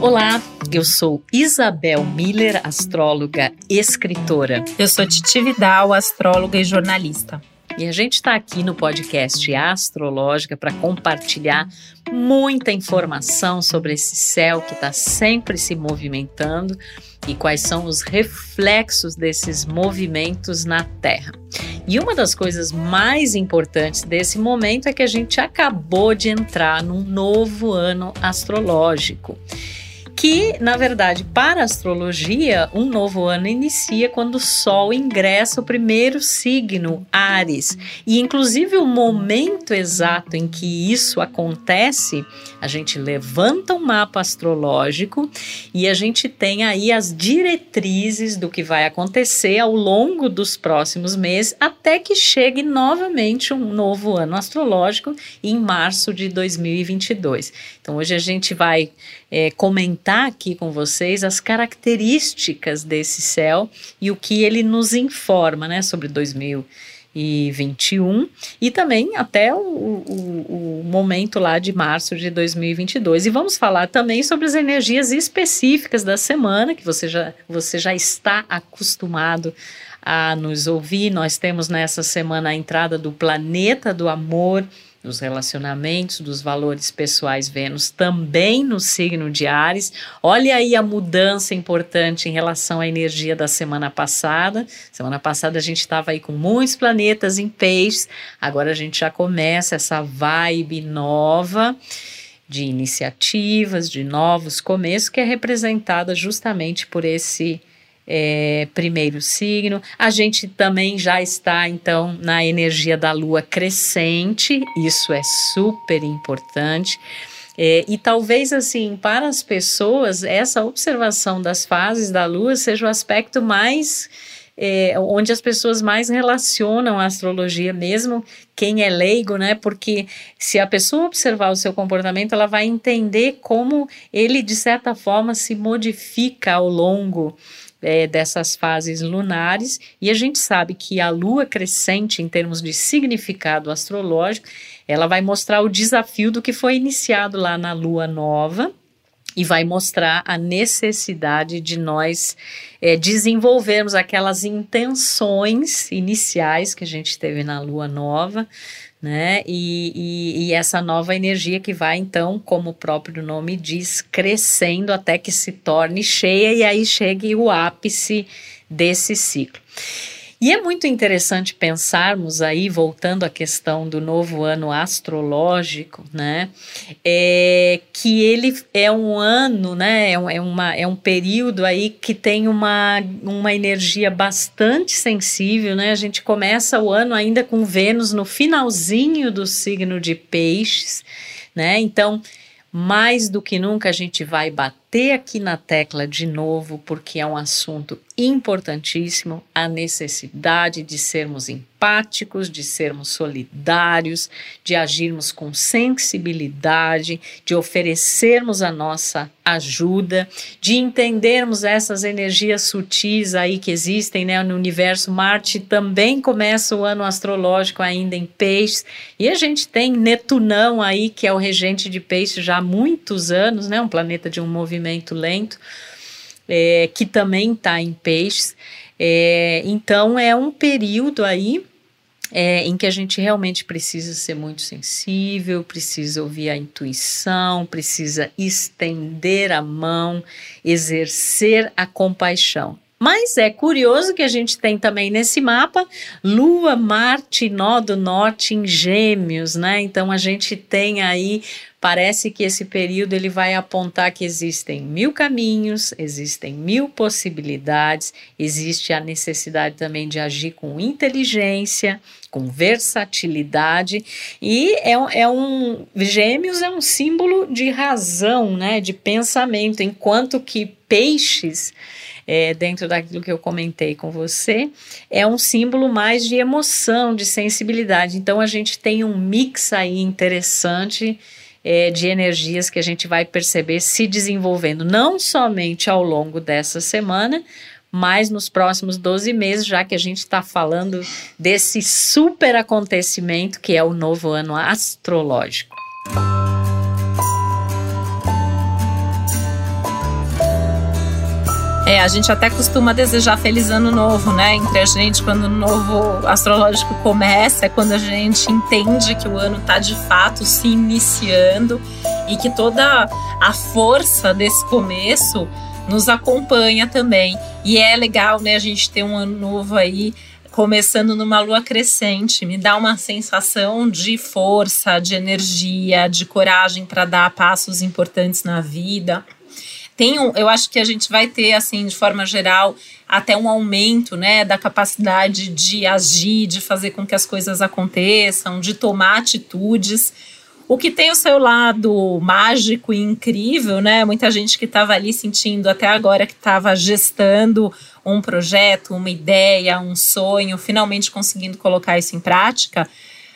Olá, eu sou Isabel Miller, astróloga, escritora. Eu sou Titi Vidal, astróloga e jornalista. E a gente está aqui no podcast Astrológica para compartilhar muita informação sobre esse céu que está sempre se movimentando e quais são os reflexos desses movimentos na Terra. E uma das coisas mais importantes desse momento é que a gente acabou de entrar num novo ano astrológico que, na verdade, para a astrologia, um novo ano inicia quando o Sol ingressa o primeiro signo, Ares. E, inclusive, o momento exato em que isso acontece, a gente levanta um mapa astrológico e a gente tem aí as diretrizes do que vai acontecer ao longo dos próximos meses, até que chegue novamente um novo ano astrológico em março de 2022. Então, hoje a gente vai é, comentar aqui com vocês as características desse céu e o que ele nos informa né, sobre 2021 e também até o, o, o, momento lá de março de 2022. E vamos falar também sobre as energias específicas da semana, que você já, você já está acostumado a nos ouvir. Nós temos nessa semana a entrada do planeta do amor dos relacionamentos, dos valores pessoais Vênus também no signo de Ares. Olha aí a mudança importante em relação à energia da semana passada. Semana passada a gente estava aí com muitos planetas em peixes, agora a gente já começa essa vibe nova de iniciativas, de novos começos, que é representada justamente por esse é, primeiro signo. A gente também já está, então, na energia da lua crescente, isso é super importante. É, e talvez, assim, para as pessoas, essa observação das fases da lua seja o aspecto mais. É, onde as pessoas mais relacionam a astrologia, mesmo quem é leigo, né? Porque se a pessoa observar o seu comportamento, ela vai entender como ele, de certa forma, se modifica ao longo é, dessas fases lunares, e a gente sabe que a lua crescente, em termos de significado astrológico, ela vai mostrar o desafio do que foi iniciado lá na lua nova, e vai mostrar a necessidade de nós é, desenvolvermos aquelas intenções iniciais que a gente teve na lua nova, né? E, e, e, essa nova energia que vai, então, como o próprio nome diz, crescendo até que se torne cheia e aí chegue o ápice desse ciclo. E é muito interessante pensarmos aí, voltando à questão do novo ano astrológico, né? É, que ele é um ano, né? É, é, uma, é um período aí que tem uma, uma energia bastante sensível, né? A gente começa o ano ainda com Vênus no finalzinho do signo de Peixes, né? Então, mais do que nunca a gente vai bater aqui na tecla de novo, porque é um assunto importantíssimo a necessidade de sermos empáticos, de sermos solidários, de agirmos com sensibilidade, de oferecermos a nossa ajuda, de entendermos essas energias sutis aí que existem né, no universo. Marte também começa o ano astrológico ainda em peixes, e a gente tem Netunão aí, que é o regente de peixes já há muitos anos, né, um planeta de um movimento lento é, que também está em peixes. É, então é um período aí é, em que a gente realmente precisa ser muito sensível, precisa ouvir a intuição, precisa estender a mão, exercer a compaixão. Mas é curioso que a gente tem também nesse mapa Lua, Marte, Nó do Norte em Gêmeos, né? Então a gente tem aí parece que esse período ele vai apontar que existem mil caminhos, existem mil possibilidades, existe a necessidade também de agir com inteligência, com versatilidade e é, é um gêmeos é um símbolo de razão, né, de pensamento, enquanto que peixes é, dentro daquilo que eu comentei com você, é um símbolo mais de emoção, de sensibilidade. Então a gente tem um mix aí interessante é, de energias que a gente vai perceber se desenvolvendo, não somente ao longo dessa semana, mas nos próximos 12 meses, já que a gente está falando desse super acontecimento que é o novo ano astrológico. É, a gente até costuma desejar feliz ano novo, né? Entre a gente, quando o novo astrológico começa, é quando a gente entende que o ano está de fato se iniciando e que toda a força desse começo nos acompanha também. E é legal, né, a gente ter um ano novo aí começando numa lua crescente, me dá uma sensação de força, de energia, de coragem para dar passos importantes na vida. Tem um, eu acho que a gente vai ter, assim, de forma geral, até um aumento, né, da capacidade de agir, de fazer com que as coisas aconteçam, de tomar atitudes. O que tem o seu lado mágico e incrível, né? Muita gente que estava ali sentindo até agora que estava gestando um projeto, uma ideia, um sonho, finalmente conseguindo colocar isso em prática.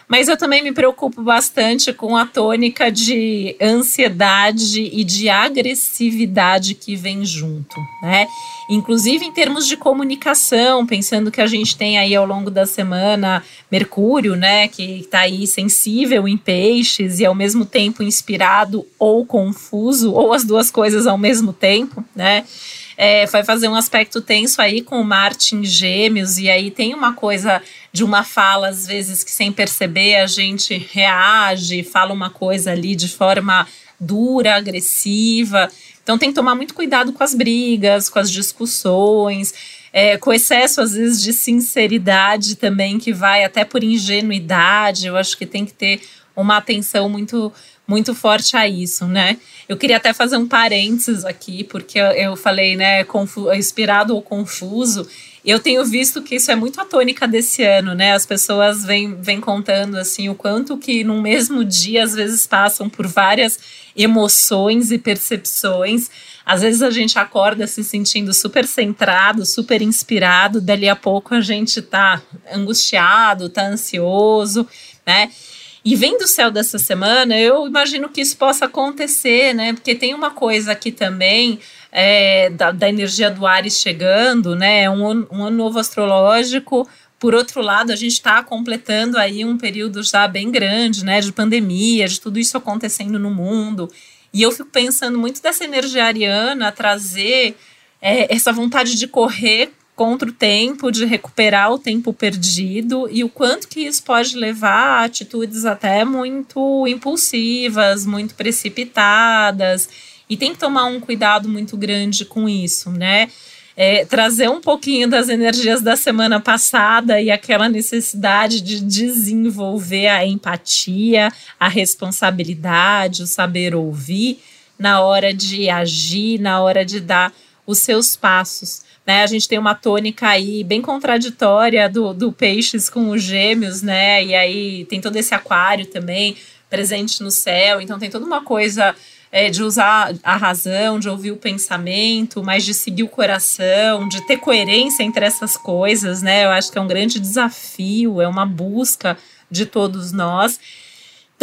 Mas eu também me preocupo bastante com a tônica de ansiedade e de agressividade que vem junto, né? Inclusive em termos de comunicação, pensando que a gente tem aí ao longo da semana Mercúrio, né, que está aí sensível em peixes e ao mesmo tempo inspirado ou confuso, ou as duas coisas ao mesmo tempo, né? É, vai fazer um aspecto tenso aí com o Marte em Gêmeos, e aí tem uma coisa de uma fala, às vezes, que sem perceber a gente reage, fala uma coisa ali de forma dura, agressiva. Então tem que tomar muito cuidado com as brigas, com as discussões. É, com excesso, às vezes, de sinceridade também, que vai até por ingenuidade. Eu acho que tem que ter uma atenção muito muito forte a isso, né? Eu queria até fazer um parênteses aqui, porque eu, falei, né, inspirado ou confuso. Eu tenho visto que isso é muito a tônica desse ano, né? As pessoas vêm, vêm contando assim o quanto que no mesmo dia às vezes passam por várias emoções e percepções. Às vezes a gente acorda se sentindo super centrado, super inspirado, dali a pouco a gente tá angustiado, tá ansioso, né? E vem do céu dessa semana, eu imagino que isso possa acontecer, né? Porque tem uma coisa aqui também é, da, da, energia do Ares chegando, né? Um, um ano novo astrológico. Por outro lado, a gente está completando aí um período já bem grande, né? De pandemia, de tudo isso acontecendo no mundo. E eu fico pensando muito dessa energia ariana trazer é, essa vontade de correr contra o tempo, de recuperar o tempo perdido e o quanto que isso pode levar a atitudes até muito impulsivas, muito precipitadas. E tem que tomar um cuidado muito grande com isso, né? É, trazer um pouquinho das energias da semana passada e aquela necessidade de desenvolver a empatia, a responsabilidade, o saber ouvir na hora de agir, na hora de dar os seus passos. Né, a gente tem uma tônica aí bem contraditória do, do peixes com os gêmeos, né? E aí tem todo esse aquário também presente no céu. Então tem toda uma coisa é, de usar a razão, de ouvir o pensamento, mas de seguir o coração, de ter coerência entre essas coisas, né? Eu acho que é um grande desafio, é uma busca de todos nós.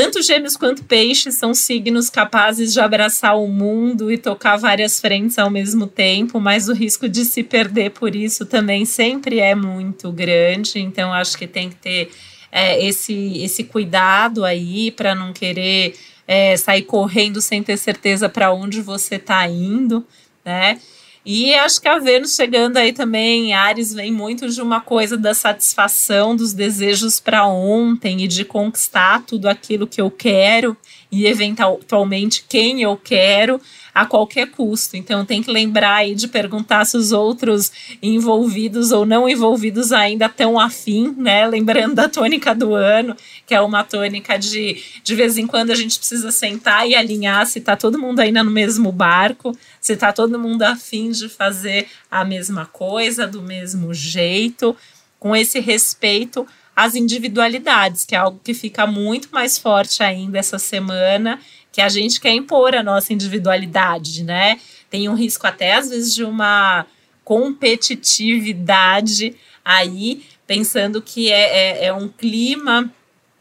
Tanto gêmeos quanto peixes são signos capazes de abraçar o mundo e tocar várias frentes ao mesmo tempo, mas o risco de se perder por isso também sempre é muito grande. Então, acho que tem que ter é, esse, esse cuidado aí para não querer é, sair correndo sem ter certeza para onde você está indo, né? E acho que a Vênus chegando aí também, Ares vem muito de uma coisa da satisfação dos desejos para ontem e de conquistar tudo aquilo que eu quero e eventualmente quem eu quero a qualquer custo. Então tem que lembrar aí de perguntar se os outros envolvidos ou não envolvidos ainda estão afim, né? Lembrando da tônica do ano, que é uma tônica de de vez em quando a gente precisa sentar e alinhar se está todo mundo ainda no mesmo barco, se está todo mundo afim de fazer a mesma coisa, do mesmo jeito, com esse respeito às individualidades, que é algo que fica muito mais forte ainda essa semana que a gente quer impor a nossa individualidade, né? Tem um risco até às vezes de uma competitividade aí, pensando que é, é, é um clima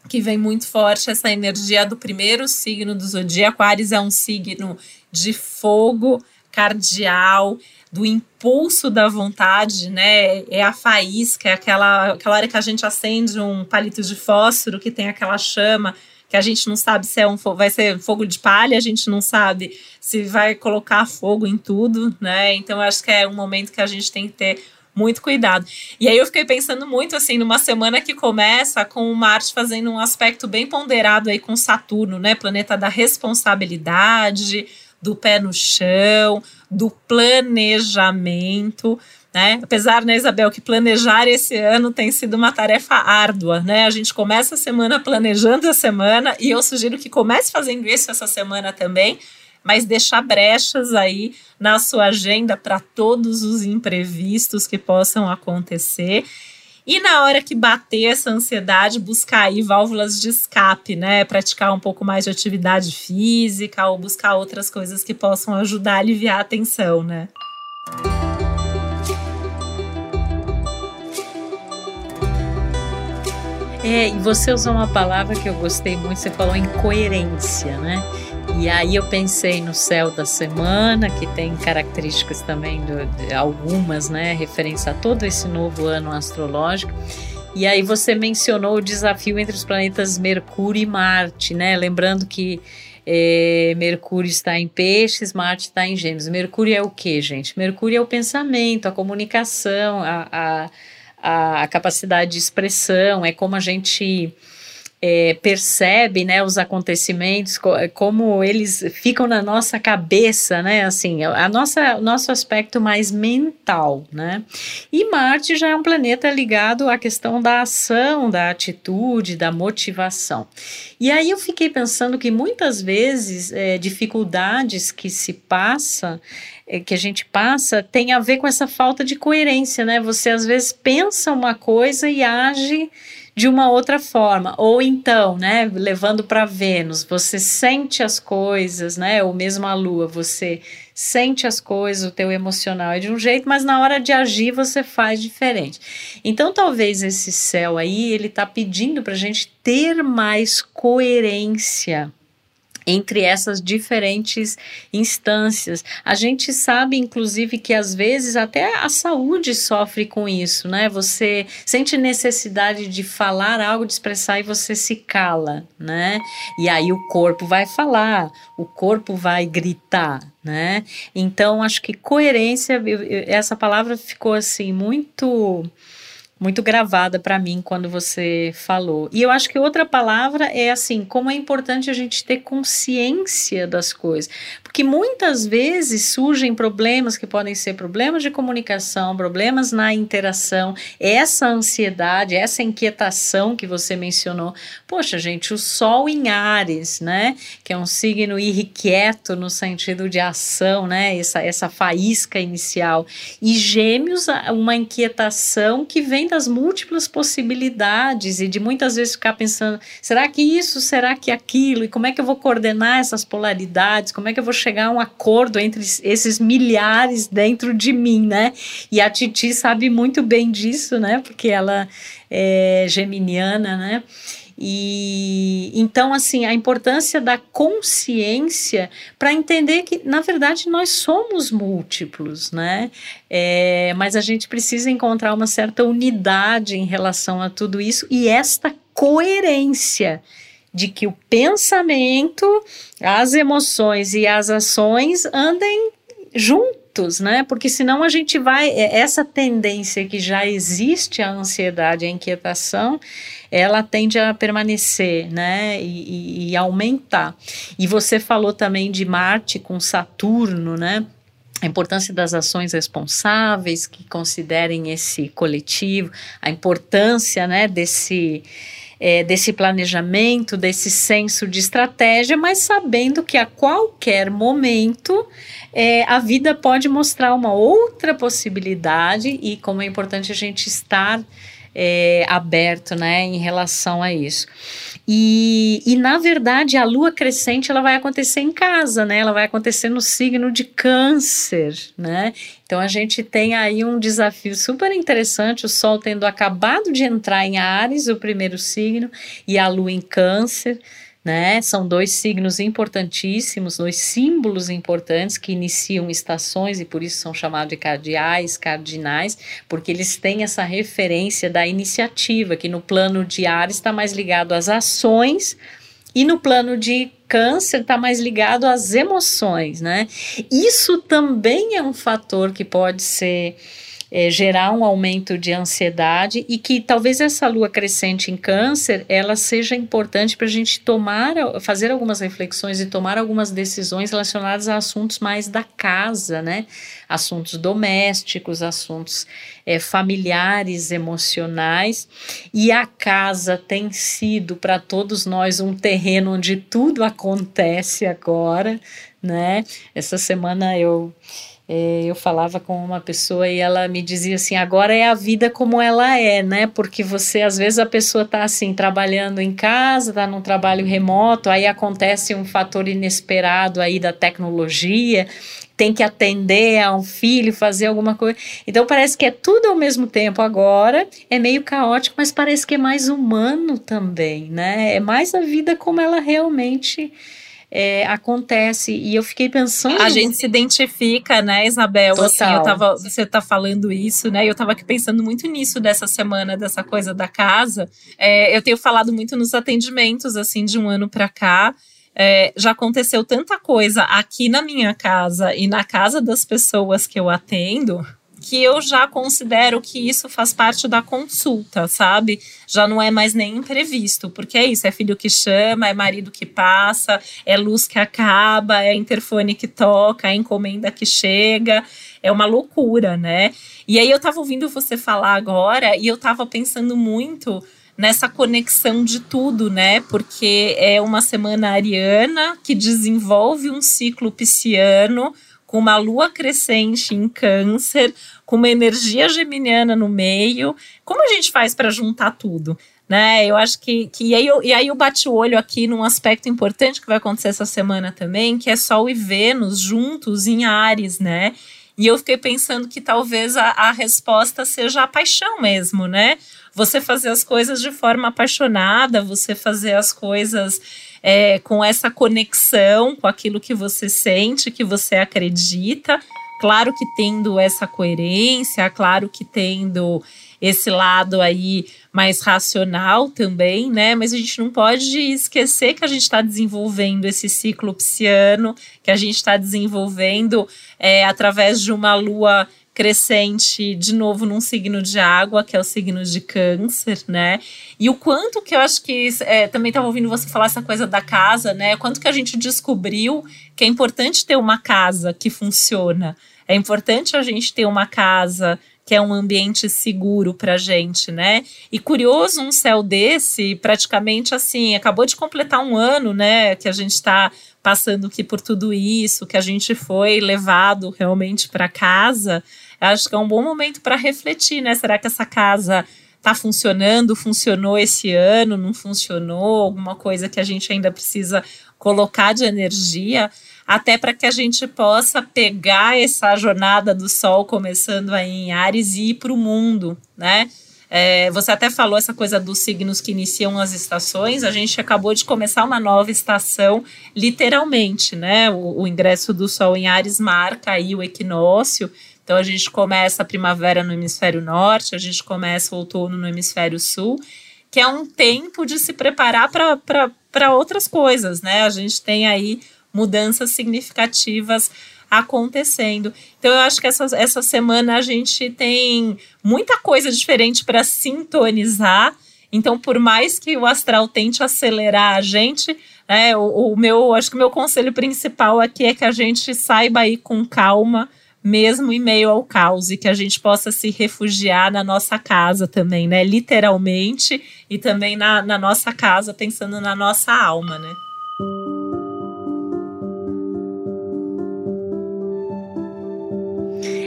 que vem muito forte essa energia do primeiro signo do zodíaco. Ares é um signo de fogo cardial, do impulso da vontade, né? É a faísca, é aquela, aquela hora que a gente acende um palito de fósforo que tem aquela chama que a gente não sabe se é um vai ser fogo de palha, a gente não sabe se vai colocar fogo em tudo, né? Então acho que é um momento que a gente tem que ter muito cuidado. E aí eu fiquei pensando muito assim numa semana que começa com o Marte fazendo um aspecto bem ponderado aí com Saturno, né? Planeta da responsabilidade, do pé no chão, do planejamento. Né? Apesar, né, Isabel, que planejar esse ano tem sido uma tarefa árdua, né? A gente começa a semana planejando a semana e eu sugiro que comece fazendo isso essa semana também, mas deixar brechas aí na sua agenda para todos os imprevistos que possam acontecer. E na hora que bater essa ansiedade, buscar aí válvulas de escape, né? Praticar um pouco mais de atividade física ou buscar outras coisas que possam ajudar a aliviar a tensão, né? É, e você usou uma palavra que eu gostei muito, você falou em coerência, né? E aí eu pensei no céu da semana, que tem características também do, de algumas, né, referência a todo esse novo ano astrológico. E aí você mencionou o desafio entre os planetas Mercúrio e Marte, né? Lembrando que é, Mercúrio está em peixes, Marte está em gêmeos. Mercúrio é o que, gente? Mercúrio é o pensamento, a comunicação, a, a a, a capacidade de expressão, é como a gente é, percebe né, os acontecimentos, co como eles ficam na nossa cabeça, né? Assim, a nossa, o nosso aspecto mais mental, né? E Marte já é um planeta ligado à questão da ação, da atitude, da motivação. E aí eu fiquei pensando que muitas vezes é, dificuldades que se passa é, que a gente passa tem a ver com essa falta de coerência, né? Você às vezes pensa uma coisa e age de uma outra forma. Ou então, né, levando para Vênus, você sente as coisas, né, ou mesmo a Lua, você sente as coisas, o teu emocional é de um jeito, mas na hora de agir você faz diferente. Então, talvez esse céu aí, ele tá pedindo para a gente ter mais coerência entre essas diferentes instâncias. A gente sabe, inclusive, que às vezes até a saúde sofre com isso, né? Você sente necessidade de falar algo, de expressar e você se cala, né? E aí o corpo vai falar, o corpo vai gritar, né? Então, acho que coerência, essa palavra ficou assim muito muito gravada para mim quando você falou. E eu acho que outra palavra é assim, como é importante a gente ter consciência das coisas, porque muitas vezes surgem problemas que podem ser problemas de comunicação, problemas na interação, essa ansiedade, essa inquietação que você mencionou. Poxa, gente, o sol em Ares, né, que é um signo irrequieto no sentido de ação, né, essa essa faísca inicial, e Gêmeos, uma inquietação que vem das múltiplas possibilidades e de muitas vezes ficar pensando: será que isso, será que aquilo? E como é que eu vou coordenar essas polaridades? Como é que eu vou chegar a um acordo entre esses milhares dentro de mim, né? E a Titi sabe muito bem disso, né? Porque ela é geminiana, né? E então, assim, a importância da consciência para entender que, na verdade, nós somos múltiplos, né? É, mas a gente precisa encontrar uma certa unidade em relação a tudo isso e esta coerência de que o pensamento, as emoções e as ações andem juntos, né? Porque senão a gente vai é, essa tendência que já existe a ansiedade, a inquietação, ela tende a permanecer, né, e, e, e aumentar. E você falou também de Marte com Saturno, né? a importância das ações responsáveis que considerem esse coletivo, a importância né, desse, é, desse planejamento, desse senso de estratégia, mas sabendo que a qualquer momento é, a vida pode mostrar uma outra possibilidade e como é importante a gente estar é, aberto, né, em relação a isso. E, e na verdade a lua crescente ela vai acontecer em casa, né? Ela vai acontecer no signo de Câncer, né? Então a gente tem aí um desafio super interessante, o Sol tendo acabado de entrar em Ares, o primeiro signo, e a Lua em Câncer né? São dois signos importantíssimos, dois símbolos importantes que iniciam estações e por isso são chamados de cardeais, cardinais, porque eles têm essa referência da iniciativa, que no plano de Ares está mais ligado às ações E no plano de câncer está mais ligado às emoções, né? Isso também é um fator que pode ser é, gerar um aumento de ansiedade e que talvez essa lua crescente em câncer ela seja importante para a gente tomar, fazer algumas reflexões e tomar algumas decisões relacionadas a assuntos mais da casa, né? Assuntos domésticos, assuntos é, familiares, emocionais. E a casa tem sido para todos nós um terreno onde tudo acontece agora, né? Essa semana eu é, eu falava com uma pessoa e ela me dizia assim: agora é a vida como ela é, né? Porque você, às vezes, a pessoa tá assim, trabalhando em casa, tá num trabalho remoto, aí acontece um fator inesperado aí da tecnologia, tem que atender a um filho, fazer alguma coisa. Então parece que é tudo ao mesmo tempo agora, é meio caótico, mas parece que é mais humano também, né? É mais a vida como ela realmente é, acontece. E eu fiquei pensando. A gente se identifica, né, Isabel? Total. Assim, eu tava, você tá falando isso, né? Eu tava aqui pensando muito nisso dessa semana, dessa coisa da casa. É, eu tenho falado muito nos atendimentos, assim, de um ano para cá. É, já aconteceu tanta coisa aqui na minha casa e na casa das pessoas que eu atendo que eu já considero que isso faz parte da consulta, sabe? Já não é mais nem imprevisto, porque é isso, é filho que chama, é marido que passa, é luz que acaba, é interfone que toca, é encomenda que chega, é uma loucura, né? E aí eu tava ouvindo você falar agora e eu tava pensando muito nessa conexão de tudo, né? Porque é uma semana ariana que desenvolve um ciclo pisciano com uma lua crescente em câncer, com uma energia geminiana no meio. Como a gente faz para juntar tudo? Né? Eu acho que, que e, aí eu, e aí eu bati o olho aqui num aspecto importante que vai acontecer essa semana também, que é Sol e Vênus juntos em Ares, né? E eu fiquei pensando que talvez a, a resposta seja a paixão mesmo, né? Você fazer as coisas de forma apaixonada, você fazer as coisas é, com essa conexão com aquilo que você sente, que você acredita. Claro que tendo essa coerência, claro que tendo esse lado aí mais racional também, né? Mas a gente não pode esquecer que a gente está desenvolvendo esse ciclo psiano, que a gente está desenvolvendo é, através de uma lua crescente de novo num signo de água, que é o signo de câncer, né? E o quanto que eu acho que é, também estava ouvindo você falar essa coisa da casa, né? Quanto que a gente descobriu que é importante ter uma casa que funciona. É importante a gente ter uma casa que é um ambiente seguro para gente, né? E curioso um céu desse, praticamente assim, acabou de completar um ano, né? Que a gente está passando aqui por tudo isso, que a gente foi levado realmente para casa. Acho que é um bom momento para refletir, né? Será que essa casa está funcionando? Funcionou esse ano? Não funcionou? Alguma coisa que a gente ainda precisa colocar de energia? até para que a gente possa pegar essa jornada do Sol começando aí em Ares e ir para o mundo, né? É, você até falou essa coisa dos signos que iniciam as estações. A gente acabou de começar uma nova estação, literalmente, né? O, o ingresso do Sol em Ares marca aí o equinócio. Então a gente começa a primavera no hemisfério norte, a gente começa o outono no hemisfério sul, que é um tempo de se preparar para outras coisas, né? A gente tem aí mudanças significativas acontecendo. Então, eu acho que essa, essa semana a gente tem muita coisa diferente para sintonizar. Então, por mais que o astral tente acelerar a gente, né, o, o meu, acho que o meu conselho principal aqui é que a gente saiba ir com calma, mesmo em meio ao caos, e que a gente possa se refugiar na nossa casa também, né? Literalmente, e também na, na nossa casa, pensando na nossa alma, né?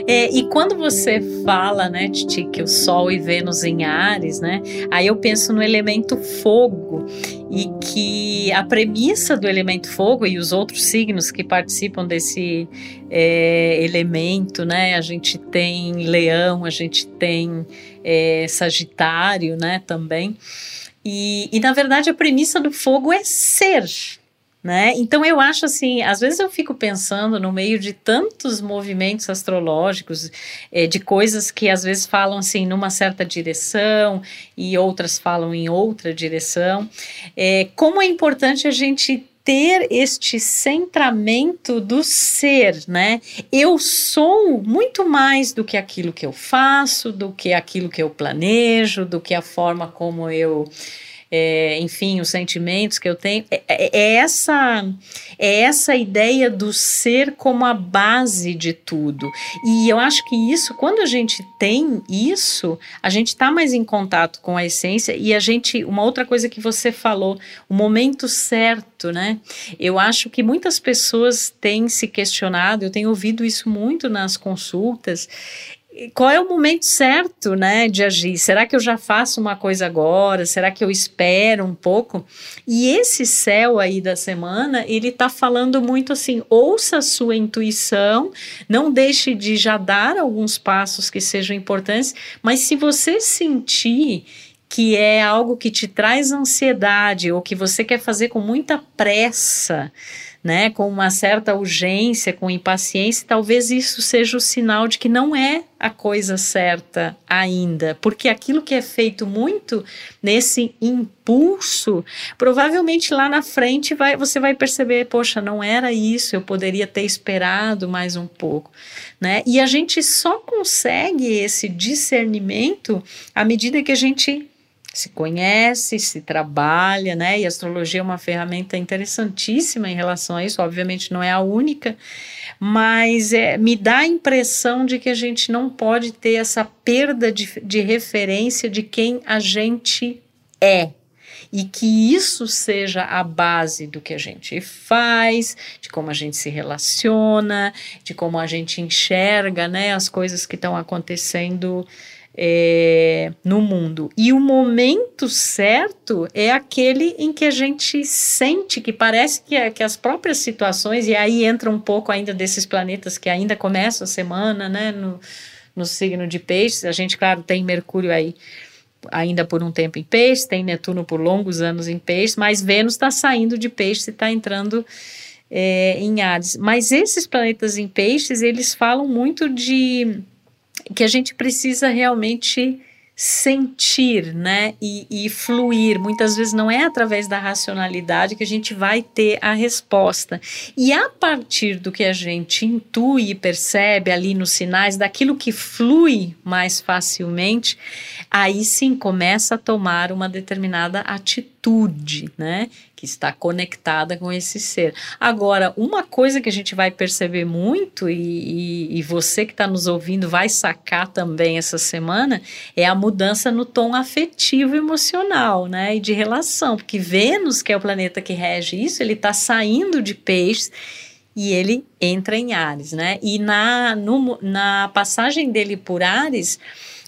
É, e quando você fala, né, Titi, que o Sol e Vênus em Ares, né, aí eu penso no elemento fogo e que a premissa do elemento fogo e os outros signos que participam desse é, elemento, né, a gente tem Leão, a gente tem é, Sagitário, né, também. E, e na verdade a premissa do fogo é ser, Né? Então eu acho assim, às vezes eu fico pensando no meio de tantos movimentos astrológicos, é, de coisas que às vezes falam assim numa certa direção e outras falam em outra direção, é, como é importante a gente ter este centramento do ser, né? Eu sou muito mais do que aquilo que eu faço, do que aquilo que eu planejo, do que a forma como eu é, enfim, os sentimentos que eu tenho. É, é, é, essa, é essa ideia do ser como a base de tudo. E eu acho que isso, quando a gente tem isso, a gente está mais em contato com a essência e a gente. Uma outra coisa que você falou, o momento certo, né? Eu acho que muitas pessoas têm se questionado, eu tenho ouvido isso muito nas consultas, qual é o momento certo, né, de agir? Será que eu já faço uma coisa agora? Será que eu espero um pouco? E esse céu aí da semana, ele tá falando muito assim: ouça a sua intuição, não deixe de já dar alguns passos que sejam importantes, mas se você sentir que é algo que te traz ansiedade ou que você quer fazer com muita pressa, né, com uma certa urgência, com impaciência, talvez isso seja o sinal de que não é a coisa certa ainda, porque aquilo que é feito muito nesse impulso, provavelmente lá na frente vai, você vai perceber, poxa, não era isso, eu poderia ter esperado mais um pouco, né? E a gente só consegue esse discernimento à medida que a gente se conhece, se trabalha, né? E a astrologia é uma ferramenta interessantíssima em relação a isso, obviamente não é a única, mas é, me dá a impressão de que a gente não pode ter essa perda de, de referência de quem a gente é. E que isso seja a base do que a gente faz, de como a gente se relaciona, de como a gente enxerga né, as coisas que estão acontecendo é, no mundo. E o momento certo é aquele em que a gente sente que parece que, é, que as próprias situações, e aí entra um pouco ainda desses planetas que ainda começam a semana, né, no, no signo de peixes. A gente, claro, tem Mercúrio aí ainda por um tempo em peixes, tem Netuno por longos anos em peixes, mas Vênus está saindo de peixes e está entrando é, em Ares. Mas esses planetas em peixes, eles falam muito de que a gente precisa realmente sentir, né, e, e, fluir. Muitas vezes não é através da racionalidade que a gente vai ter a resposta. E a partir do que a gente intui e percebe ali nos sinais, daquilo que flui mais facilmente, aí sim começa a tomar uma determinada atitude, né? Que está conectada com esse ser. Agora, uma coisa que a gente vai perceber muito, e, e, e você que está nos ouvindo vai sacar também essa semana, é a mudança no tom afetivo emocional, né? E de relação, porque Vênus, que é o planeta que rege isso, ele está saindo de peixes e ele entra em Ares, né? E na, no, na passagem dele por Ares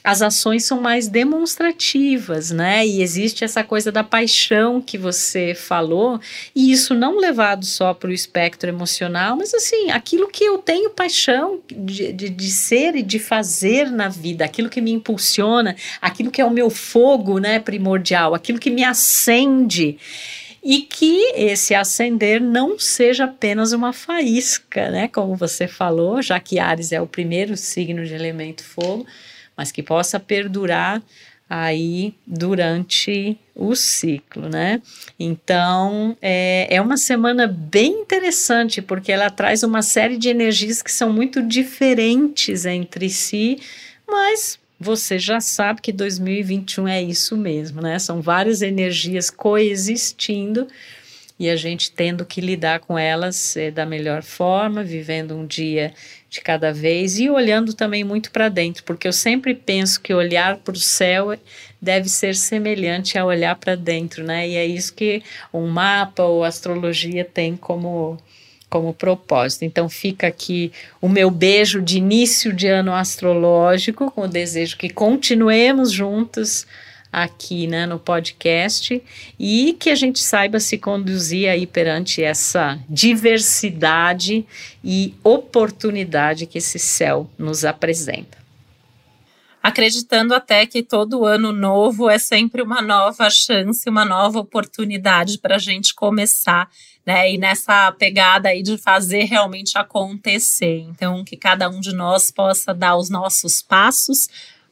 as ações são mais demonstrativas, né? E existe essa coisa da paixão que você falou, e isso não levado só para o espectro emocional, mas assim, aquilo que eu tenho paixão de, de, de, ser e de fazer na vida, aquilo que me impulsiona, aquilo que é o meu fogo, né, primordial, aquilo que me acende e que esse acender não seja apenas uma faísca, né? Como você falou, já que Ares é o primeiro signo de elemento fogo, mas que possa perdurar aí durante o ciclo, né? Então é, é uma semana bem interessante porque ela traz uma série de energias que são muito diferentes entre si, mas você já sabe que 2021 é isso mesmo, né? São várias energias coexistindo e a gente tendo que lidar com elas é, da melhor forma, vivendo um dia de cada vez e olhando também muito para dentro, porque eu sempre penso que olhar para o céu deve ser semelhante a olhar para dentro, né? E é isso que um mapa ou astrologia tem como como propósito. Então fica aqui o meu beijo de início de ano astrológico, com o desejo que continuemos juntos aqui né, no podcast e que a gente saiba se conduzir aí perante essa diversidade e oportunidade que esse céu nos apresenta. Acreditando até que todo ano novo é sempre uma nova chance, uma nova oportunidade para a gente começar né? E nessa pegada aí de fazer realmente acontecer. Então, que cada um de nós possa dar os nossos passos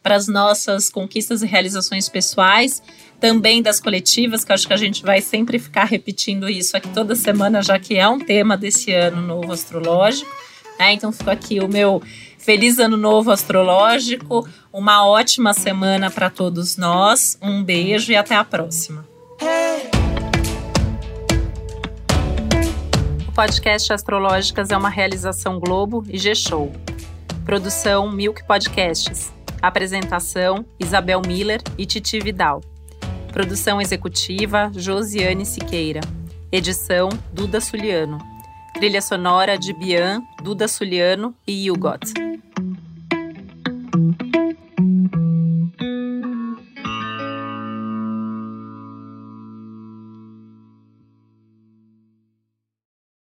para as nossas conquistas e realizações pessoais, também das coletivas, que acho que a gente vai sempre ficar repetindo isso aqui toda semana, já que é um tema desse ano novo astrológico. Né? Então, fico aqui o meu feliz ano novo astrológico, uma ótima semana para todos nós, um beijo e até a próxima. podcast Astrológicas é uma realização Globo e G-Show. Produção Milk Podcasts. Apresentação Isabel Miller e Titi Vidal. Produção executiva Josiane Siqueira. Edição Duda Suliano. Trilha sonora de Bian, Duda Suliano e Hugot.